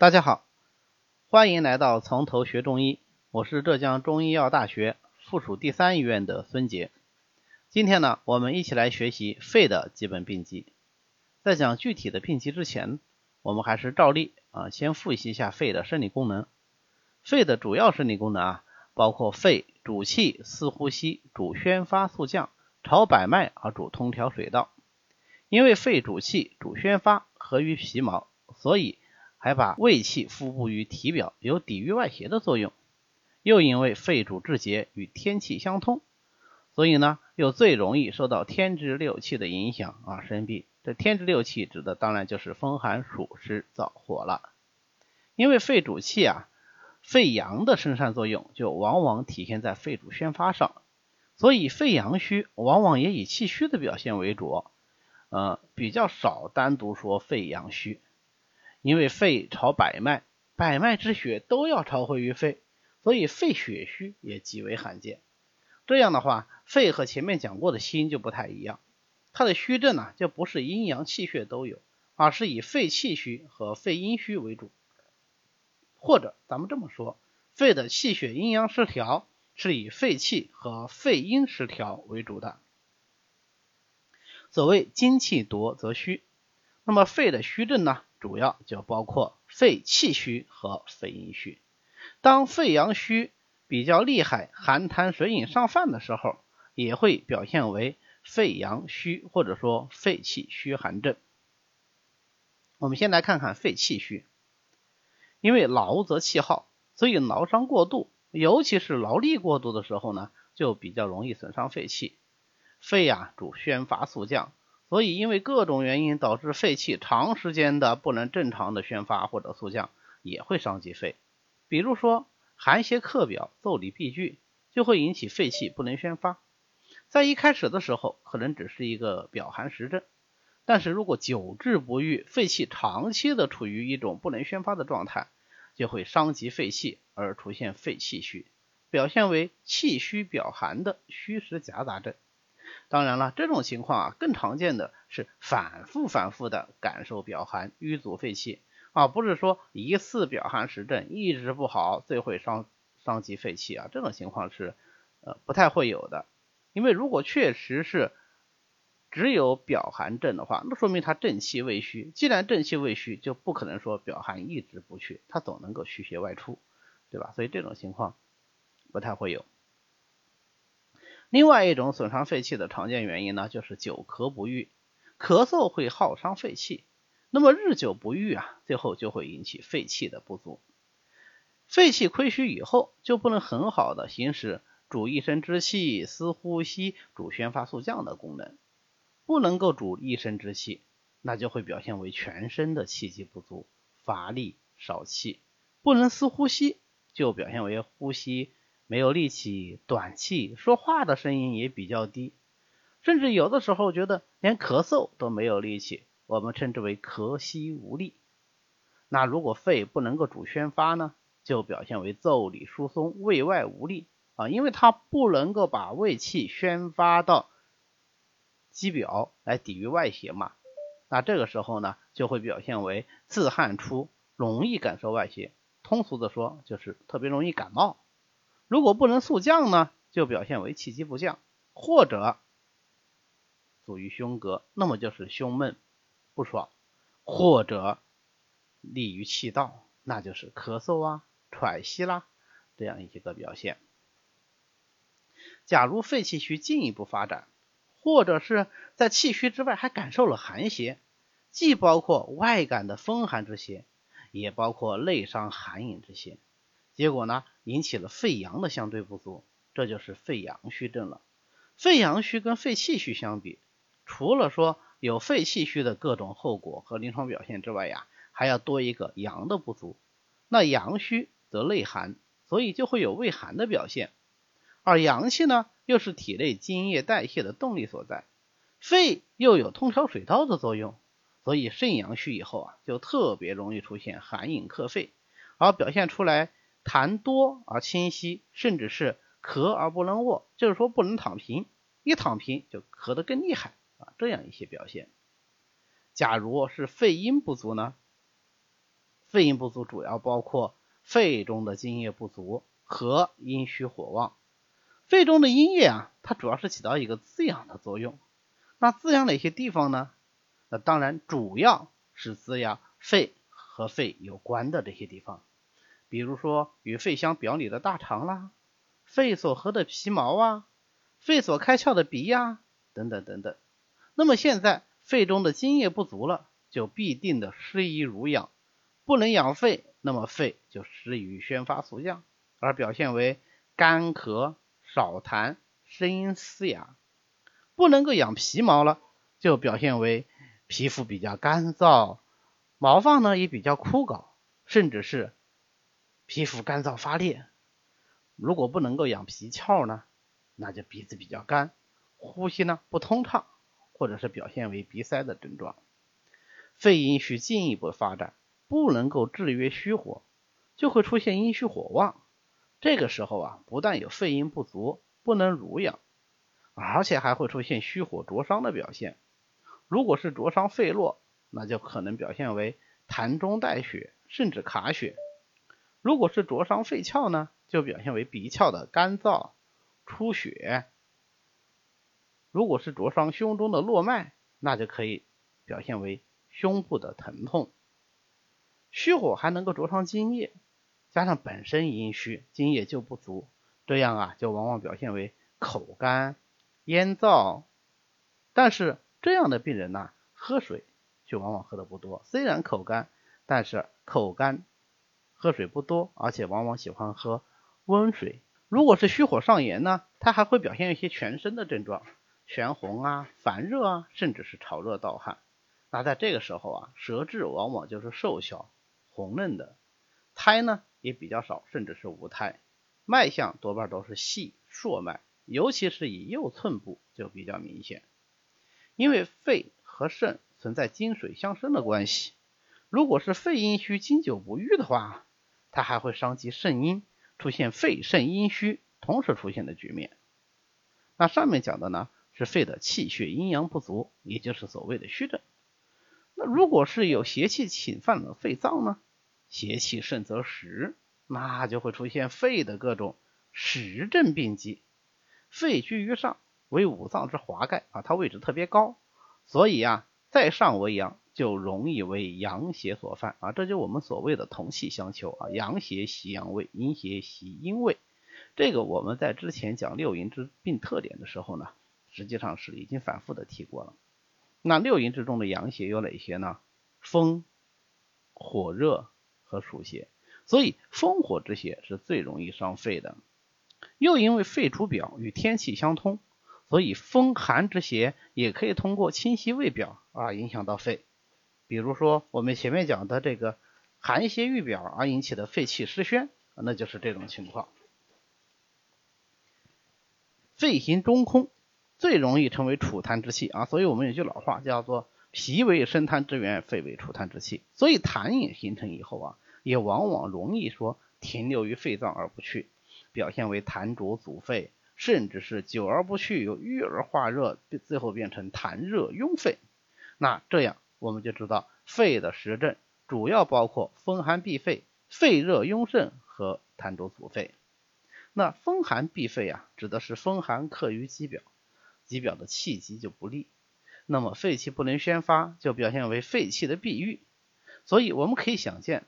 大家好，欢迎来到从头学中医，我是浙江中医药大学附属第三医院的孙杰。今天呢，我们一起来学习肺的基本病机。在讲具体的病机之前，我们还是照例啊，先复习一下肺的生理功能。肺的主要生理功能啊，包括肺主气、司呼吸、主宣发、速降、朝百脉而主通调水道。因为肺主气、主宣发，合于皮毛，所以还把胃气腹部于体表，有抵御外邪的作用。又因为肺主志节，与天气相通。所以呢，又最容易受到天之六气的影响啊生病。这天之六气指的当然就是风寒暑湿燥火了。因为肺主气啊，肺阳的生产作用就往往体现在肺主宣发上，所以肺阳虚往往也以气虚的表现为主，呃，比较少单独说肺阳虚。因为肺朝百脉，百脉之血都要朝回于肺，所以肺血虚也极为罕见。这样的话，肺和前面讲过的心就不太一样，它的虚症呢就不是阴阳气血都有，而是以肺气虚和肺阴虚为主。或者咱们这么说，肺的气血阴阳失调是以肺气和肺阴失调为主的。所谓精气夺则虚，那么肺的虚症呢，主要就包括肺气虚和肺阴虚。当肺阳虚。比较厉害，寒痰水饮上犯的时候，也会表现为肺阳虚或者说肺气虚寒症。我们先来看看肺气虚，因为劳则气耗，所以劳伤过度，尤其是劳力过度的时候呢，就比较容易损伤肺气。肺呀主宣发肃降，所以因为各种原因导致肺气长时间的不能正常的宣发或者速降，也会伤及肺。比如说。寒邪克表，腠理闭聚，就会引起肺气不能宣发。在一开始的时候，可能只是一个表寒实症，但是如果久治不愈，肺气长期的处于一种不能宣发的状态，就会伤及肺气，而出现肺气虚，表现为气虚表寒的虚实夹杂症。当然了，这种情况啊，更常见的是反复反复的感受表寒，瘀阻肺气。啊，不是说一次表寒实症一直不好，最会伤伤及肺气啊，这种情况是呃不太会有的。因为如果确实是只有表寒症的话，那说明他正气未虚。既然正气未虚，就不可能说表寒一直不去，他总能够虚邪外出，对吧？所以这种情况不太会有。另外一种损伤肺气的常见原因呢，就是久咳不愈，咳嗽会耗伤肺气。那么日久不愈啊，最后就会引起肺气的不足。肺气亏虚以后，就不能很好的行使主一身之气、司呼吸、主宣发速降的功能。不能够主一身之气，那就会表现为全身的气机不足、乏力、少气；不能司呼吸，就表现为呼吸没有力气、短气，说话的声音也比较低，甚至有的时候觉得连咳嗽都没有力气。我们称之为咳息无力。那如果肺不能够主宣发呢，就表现为腠理疏松、胃外无力啊，因为它不能够把胃气宣发到肌表来抵御外邪嘛。那这个时候呢，就会表现为自汗出，容易感受外邪。通俗的说，就是特别容易感冒。如果不能速降呢，就表现为气机不降，或者阻于胸膈，那么就是胸闷。不爽，或者利于气道，那就是咳嗽啊、喘息啦这样一些个表现。假如肺气虚进一步发展，或者是在气虚之外还感受了寒邪，既包括外感的风寒之邪，也包括内伤寒饮之邪，结果呢引起了肺阳的相对不足，这就是肺阳虚症了。肺阳虚跟肺气虚相比，除了说有肺气虚的各种后果和临床表现之外呀，还要多一个阳的不足。那阳虚则内寒，所以就会有胃寒的表现。而阳气呢，又是体内津液代谢的动力所在，肺又有通调水道的作用，所以肾阳虚以后啊，就特别容易出现寒饮克肺，而表现出来痰多而清晰，甚至是咳而不能卧，就是说不能躺平，一躺平就咳得更厉害。啊，这样一些表现，假如是肺阴不足呢？肺阴不足主要包括肺中的津液不足和阴虚火旺。肺中的阴液啊，它主要是起到一个滋养的作用。那滋养哪些地方呢？那当然主要是滋养肺和肺有关的这些地方，比如说与肺相表里的大肠啦，肺所合的皮毛啊，肺所开窍的鼻呀，等等等等。那么现在肺中的津液不足了，就必定的失于濡养，不能养肺，那么肺就失于宣发肃降，而表现为干咳、少痰、声音嘶哑。不能够养皮毛了，就表现为皮肤比较干燥，毛发呢也比较枯槁，甚至是皮肤干燥发裂。如果不能够养皮窍呢，那就鼻子比较干，呼吸呢不通畅，或者是表现为鼻塞的症状。肺阴虚进一步发展，不能够制约虚火，就会出现阴虚火旺。这个时候啊，不但有肺阴不足，不能濡养。而且还会出现虚火灼伤的表现。如果是灼伤肺络，那就可能表现为痰中带血，甚至卡血。如果是灼伤肺窍呢，就表现为鼻窍的干燥、出血。如果是灼伤胸中的络脉，那就可以表现为胸部的疼痛。虚火还能够灼伤津液，加上本身阴虚，津液就不足，这样啊，就往往表现为口干。咽燥，但是这样的病人呢，喝水却往往喝的不多。虽然口干，但是口干喝水不多，而且往往喜欢喝温水。如果是虚火上炎呢，它还会表现一些全身的症状，全红啊、烦热啊，甚至是潮热盗汗。那在这个时候啊，舌质往往就是瘦小、红嫩的，苔呢也比较少，甚至是无苔，脉象多半都是细硕脉。尤其是以右寸部就比较明显，因为肺和肾存在金水相生的关系。如果是肺阴虚、经久不愈的话，它还会伤及肾阴，出现肺肾阴虚同时出现的局面。那上面讲的呢是肺的气血阴阳不足，也就是所谓的虚症。那如果是有邪气侵犯了肺脏呢？邪气盛则实，那就会出现肺的各种实症病机。肺居于上，为五脏之华盖啊，它位置特别高，所以啊，在上为阳，就容易为阳邪所犯啊，这就是我们所谓的同气相求啊，阳邪袭阳位，阴邪袭阴位。这个我们在之前讲六淫之病特点的时候呢，实际上是已经反复的提过了。那六淫之中的阳邪有哪些呢？风、火热和暑邪，所以风火之邪是最容易伤肺的。又因为肺主表，与天气相通，所以风寒之邪也可以通过侵袭胃表啊影响到肺。比如说我们前面讲的这个寒邪郁表而引起的肺气失宣，那就是这种情况。肺行中空，最容易成为储痰之气啊，所以我们有句老话叫做脾为生痰之源，肺为储痰之器。所以痰饮形成以后啊，也往往容易说停留于肺脏而不去。表现为痰浊阻肺，甚至是久而不去，由郁而化热，最后变成痰热壅肺。那这样我们就知道肺的实症主要包括风寒闭肺、肺热壅盛和痰浊阻肺。那风寒闭肺啊，指的是风寒克于肌表，肌表的气机就不利，那么肺气不能宣发，就表现为肺气的闭郁。所以我们可以想见，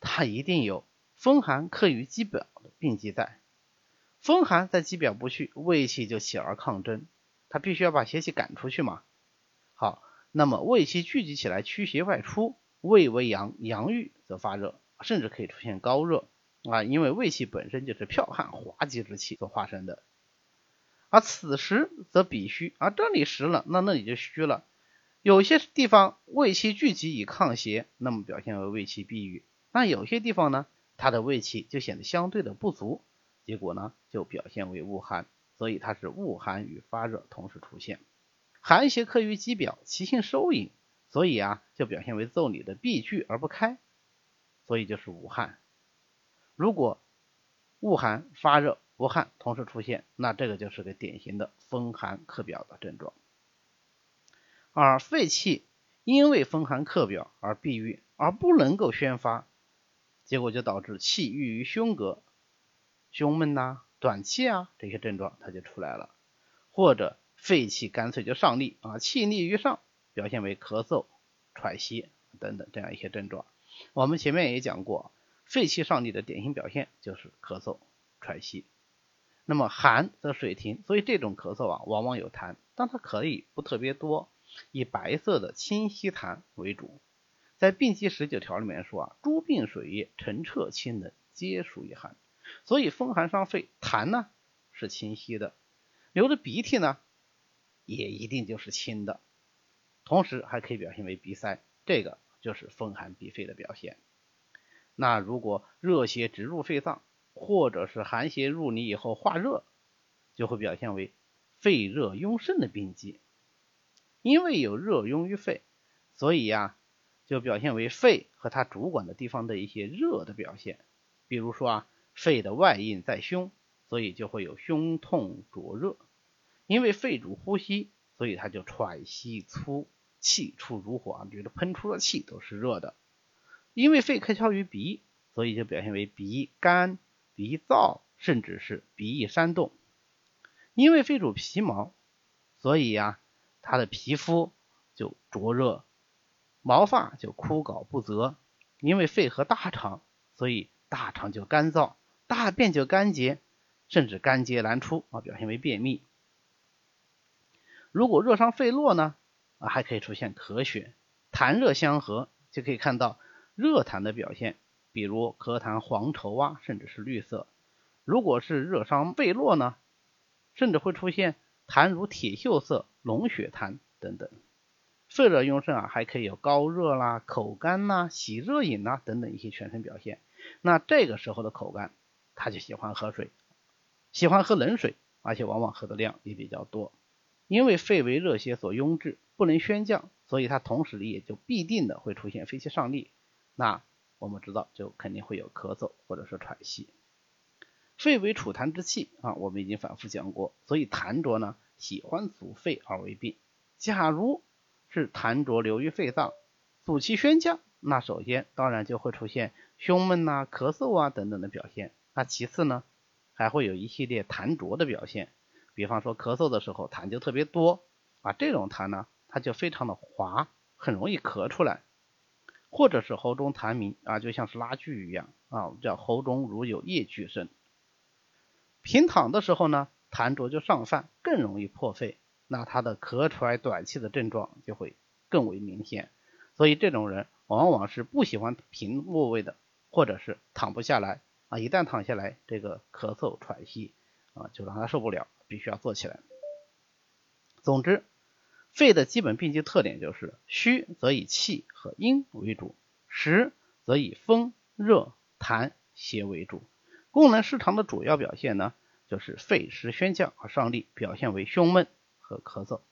它一定有风寒克于肌表的病机在。风寒在肌表不去，胃气就起而抗争，它必须要把邪气赶出去嘛。好，那么胃气聚集起来驱邪外出，胃为阳，阳郁则发热，甚至可以出现高热啊，因为胃气本身就是剽悍滑稽之气所化生的。而此时则脾虚，而这里实了，那那里就虚了。有些地方胃气聚集以抗邪，那么表现为胃气闭郁；那有些地方呢，它的胃气就显得相对的不足。结果呢，就表现为恶寒，所以它是恶寒与发热同时出现。寒邪克于肌表，其性收引，所以啊，就表现为腠理的闭聚而不开，所以就是无汗。如果恶寒发热无汗同时出现，那这个就是个典型的风寒克表的症状。而肺气因为风寒克表而闭郁，而不能够宣发，结果就导致气郁于胸膈，胸闷呐、短气啊这些症状它就出来了，或者肺气干脆就上逆啊，气逆于上，表现为咳嗽、喘息等等这样一些症状。我们前面也讲过，肺气上逆的典型表现就是咳嗽、喘息。那么寒则水停，所以这种咳嗽啊，往往有痰，但它可以不特别多，以白色的清稀痰为主。在病机十九条里面说啊，诸病水液澄澈清冷，皆属于寒。所以风寒伤肺，痰呢是清晰的，流的鼻涕呢也一定就是清的，同时还可以表现为鼻塞，这个就是风寒鼻肺的表现。那如果热邪直入肺脏，或者是寒邪入里以后化热，就会表现为肺热壅盛的病机。因为有热壅于肺，所以呀。就表现为肺和它主管的地方的一些热的表现，比如说啊，肺的外应在胸，所以就会有胸痛灼热。因为肺主呼吸，所以它就喘息粗，气出如火啊，觉得喷出的气都是热的。因为肺开窍于鼻，所以就表现为鼻干、鼻燥，甚至是鼻翼煽动。因为肺主皮毛，所以呀，它的皮肤就灼热。毛发就枯槁不泽，因为肺和大肠，所以大肠就干燥，大便就干结，甚至干结难出啊，表现为便秘。如果热伤肺络呢，啊还可以出现咳血，痰热相合，就可以看到热痰的表现，比如咳痰黄稠啊，甚至是绿色。如果是热伤肺络呢，甚至会出现痰如铁锈色、脓血痰等等。肺热壅盛啊，还可以有高热啦、口干呐、喜热饮呐等等一些全身表现。那这个时候的口干，他就喜欢喝水，喜欢喝冷水，而且往往喝的量也比较多。因为肺为热邪所壅滞，不能宣降，所以它同时也就必定的会出现肺气上逆。那我们知道就肯定会有咳嗽或者是喘息。肺为储痰之器啊，我们已经反复讲过，所以痰浊呢喜欢阻肺而为病。假如是痰浊流于肺脏，阻气宣降。那首先当然就会出现胸闷呐、咳嗽啊等等的表现。那其次呢，还会有一系列痰浊的表现。比方说咳嗽的时候痰就特别多啊，这种痰呢，它就非常的滑，很容易咳出来。或者是喉中痰鸣啊，就像是拉锯一样啊，叫喉中如有液聚声。平躺的时候呢，痰浊就上泛，更容易破肺。那他的咳喘短气的症状就会更为明显，所以这种人往往是不喜欢平卧位的，或者是躺不下来啊。一旦躺下来，这个咳嗽喘息啊就让他受不了，必须要坐起来。总之，肺的基本病机特点就是虚则以气和阴为主，实则以风热痰邪为主。功能失常的主要表现呢，就是肺实宣降而上逆，表现为胸闷。和咳嗽，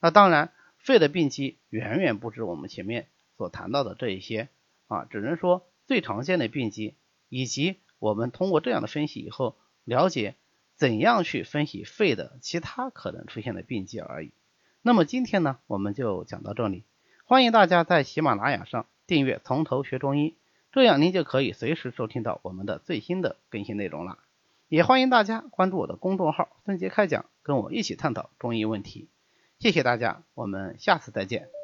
那当然，肺的病机远远不止我们前面所谈到的这一些啊，只能说最常见的病机，以及我们通过这样的分析以后，了解怎样去分析肺的其他可能出现的病机而已。那么今天呢，我们就讲到这里，欢迎大家在喜马拉雅上订阅《从头学中医》，这样您就可以随时收听到我们的最新的更新内容了。也欢迎大家关注我的公众号“孙杰开讲”，跟我一起探讨中医问题。谢谢大家，我们下次再见。